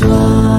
说。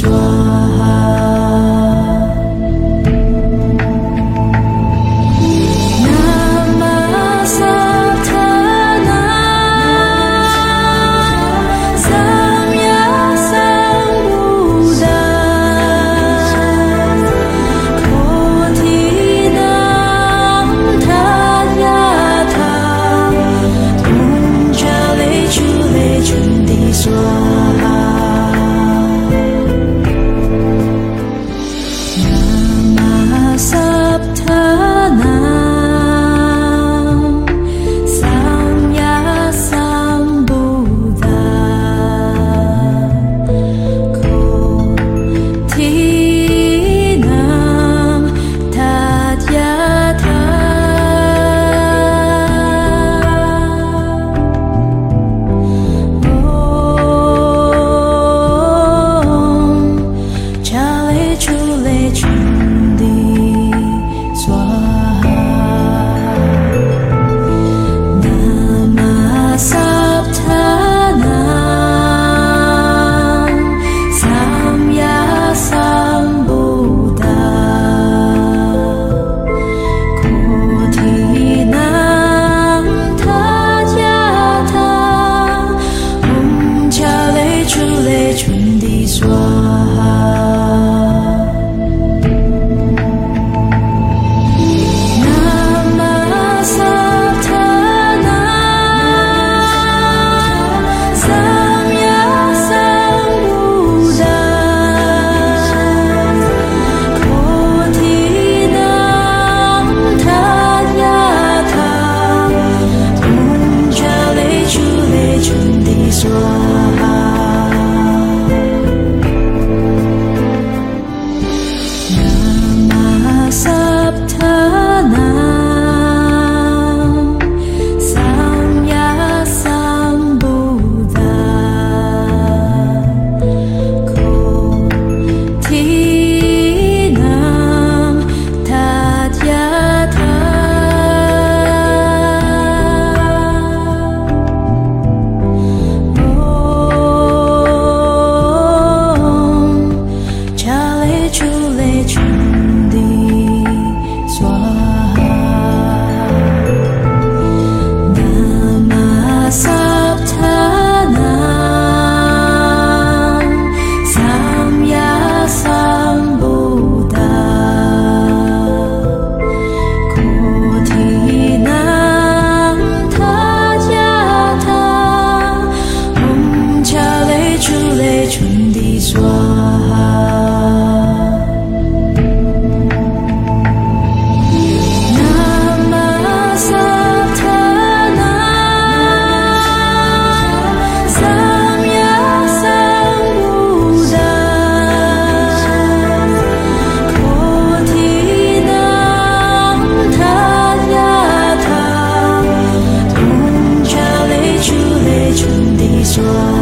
说。sure